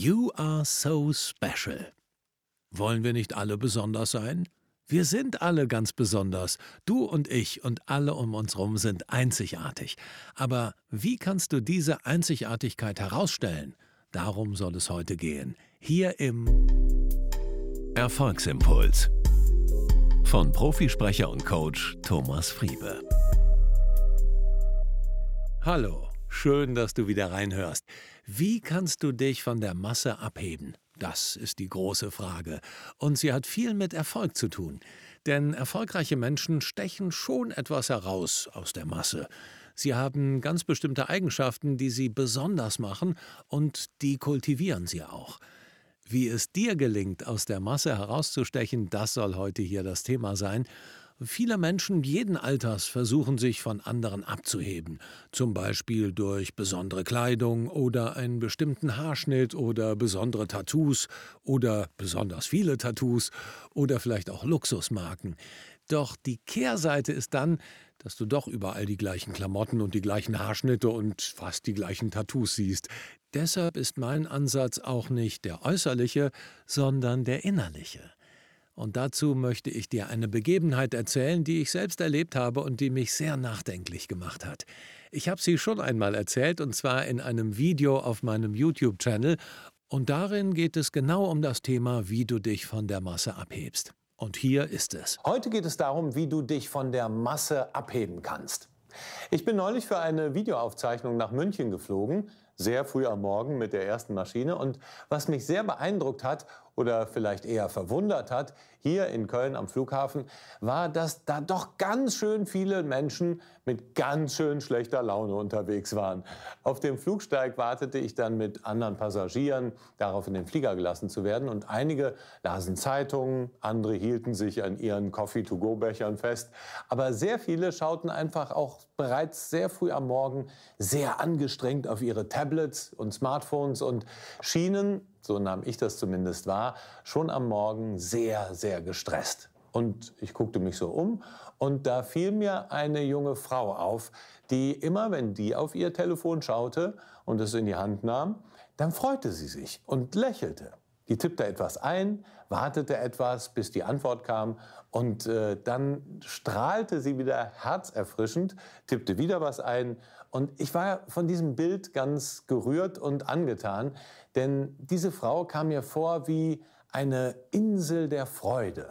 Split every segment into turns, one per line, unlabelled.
You are so special. Wollen wir nicht alle besonders sein? Wir sind alle ganz besonders. Du und ich und alle um uns herum sind einzigartig. Aber wie kannst du diese Einzigartigkeit herausstellen? Darum soll es heute gehen. Hier im Erfolgsimpuls von Profisprecher und Coach Thomas Friebe. Hallo, schön, dass du wieder reinhörst. Wie kannst du dich von der Masse abheben? Das ist die große Frage. Und sie hat viel mit Erfolg zu tun. Denn erfolgreiche Menschen stechen schon etwas heraus aus der Masse. Sie haben ganz bestimmte Eigenschaften, die sie besonders machen, und die kultivieren sie auch. Wie es dir gelingt, aus der Masse herauszustechen, das soll heute hier das Thema sein. Viele Menschen jeden Alters versuchen sich von anderen abzuheben, zum Beispiel durch besondere Kleidung oder einen bestimmten Haarschnitt oder besondere Tattoos oder besonders viele Tattoos oder vielleicht auch Luxusmarken. Doch die Kehrseite ist dann, dass du doch überall die gleichen Klamotten und die gleichen Haarschnitte und fast die gleichen Tattoos siehst. Deshalb ist mein Ansatz auch nicht der äußerliche, sondern der innerliche. Und dazu möchte ich dir eine Begebenheit erzählen, die ich selbst erlebt habe und die mich sehr nachdenklich gemacht hat. Ich habe sie schon einmal erzählt, und zwar in einem Video auf meinem YouTube-Channel, und darin geht es genau um das Thema, wie du dich von der Masse abhebst. Und hier ist es.
Heute geht es darum, wie du dich von der Masse abheben kannst. Ich bin neulich für eine Videoaufzeichnung nach München geflogen, sehr früh am Morgen mit der ersten Maschine. Und was mich sehr beeindruckt hat oder vielleicht eher verwundert hat, hier in Köln am Flughafen, war, dass da doch ganz schön viele Menschen mit ganz schön schlechter Laune unterwegs waren. Auf dem Flugsteig wartete ich dann mit anderen Passagieren darauf, in den Flieger gelassen zu werden. Und einige lasen Zeitungen, andere hielten sich an ihren Coffee-to-go-Bechern fest. Aber sehr viele schauten einfach auch bereits sehr früh am Morgen sehr angestrengt auf ihre Tablets und Smartphones und schienen so nahm ich das zumindest wahr, schon am Morgen sehr, sehr gestresst. Und ich guckte mich so um und da fiel mir eine junge Frau auf, die immer, wenn die auf ihr Telefon schaute und es in die Hand nahm, dann freute sie sich und lächelte. Die tippte etwas ein, wartete etwas, bis die Antwort kam und äh, dann strahlte sie wieder herzerfrischend, tippte wieder was ein und ich war von diesem Bild ganz gerührt und angetan, denn diese Frau kam mir vor wie eine Insel der Freude.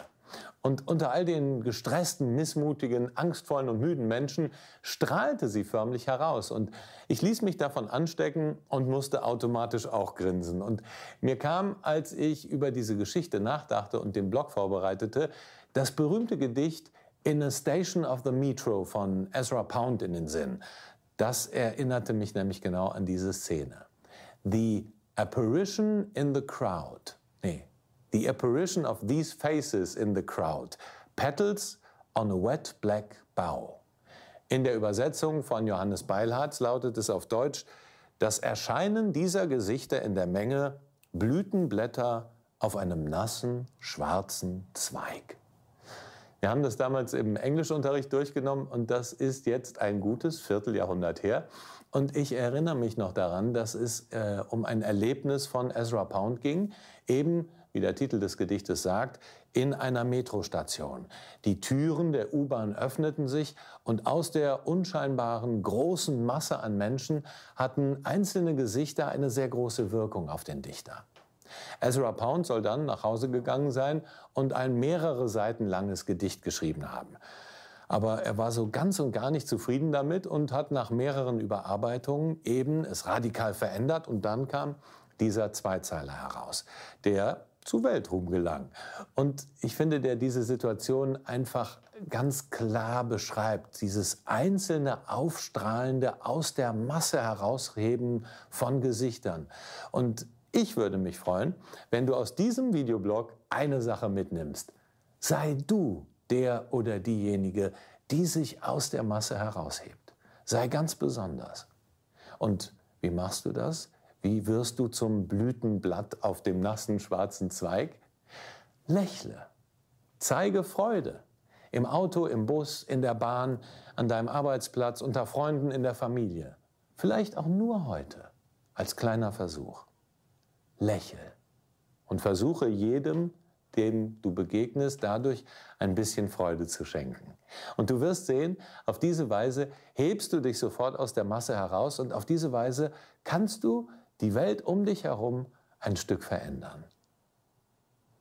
Und unter all den gestressten, missmutigen, angstvollen und müden Menschen strahlte sie förmlich heraus. Und ich ließ mich davon anstecken und musste automatisch auch grinsen. Und mir kam, als ich über diese Geschichte nachdachte und den Blog vorbereitete, das berühmte Gedicht In a Station of the Metro von Ezra Pound in den Sinn. Das erinnerte mich nämlich genau an diese Szene. The apparition in the crowd. Nee, the apparition of these faces in the crowd. Petals on a wet black bough. In der Übersetzung von Johannes Beilharz lautet es auf Deutsch, das Erscheinen dieser Gesichter in der Menge Blütenblätter auf einem nassen, schwarzen Zweig. Wir haben das damals im Englischunterricht durchgenommen und das ist jetzt ein gutes Vierteljahrhundert her. Und ich erinnere mich noch daran, dass es äh, um ein Erlebnis von Ezra Pound ging, eben wie der Titel des Gedichtes sagt, in einer Metrostation. Die Türen der U-Bahn öffneten sich und aus der unscheinbaren großen Masse an Menschen hatten einzelne Gesichter eine sehr große Wirkung auf den Dichter. Ezra Pound soll dann nach Hause gegangen sein und ein mehrere Seiten langes Gedicht geschrieben haben. Aber er war so ganz und gar nicht zufrieden damit und hat nach mehreren Überarbeitungen eben es radikal verändert und dann kam dieser Zweizeiler heraus, der zu Weltruhm gelang. Und ich finde, der diese Situation einfach ganz klar beschreibt, dieses einzelne Aufstrahlende aus der Masse herausheben von Gesichtern. Und ich würde mich freuen, wenn du aus diesem Videoblog eine Sache mitnimmst. Sei du der oder diejenige, die sich aus der Masse heraushebt. Sei ganz besonders. Und wie machst du das? Wie wirst du zum Blütenblatt auf dem nassen schwarzen Zweig? Lächle. Zeige Freude. Im Auto, im Bus, in der Bahn, an deinem Arbeitsplatz, unter Freunden, in der Familie. Vielleicht auch nur heute als kleiner Versuch. lächel und versuche jedem, dem du begegnest, dadurch ein bisschen Freude zu schenken. Und du wirst sehen, auf diese Weise hebst du dich sofort aus der Masse heraus und auf diese Weise kannst du die Welt um dich herum ein Stück verändern.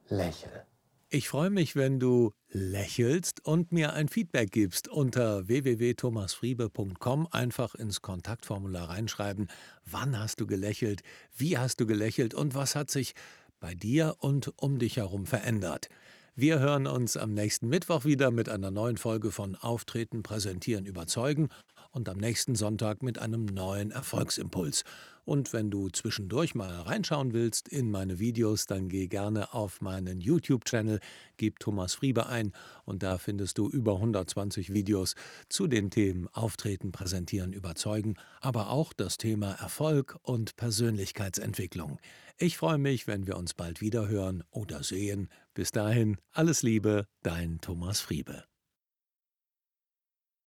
Lächel.
Ich freue mich, wenn du lächelst und mir ein Feedback gibst. Unter www.thomasfriebe.com einfach ins Kontaktformular reinschreiben, wann hast du gelächelt, wie hast du gelächelt und was hat sich bei dir und um dich herum verändert. Wir hören uns am nächsten Mittwoch wieder mit einer neuen Folge von Auftreten, Präsentieren, Überzeugen und am nächsten Sonntag mit einem neuen Erfolgsimpuls. Und wenn du zwischendurch mal reinschauen willst in meine Videos, dann geh gerne auf meinen YouTube-Channel, gib Thomas Friebe ein und da findest du über 120 Videos zu den Themen Auftreten, Präsentieren, Überzeugen, aber auch das Thema Erfolg und Persönlichkeitsentwicklung. Ich freue mich, wenn wir uns bald wieder hören oder sehen. Bis dahin, alles Liebe, dein Thomas Friebe.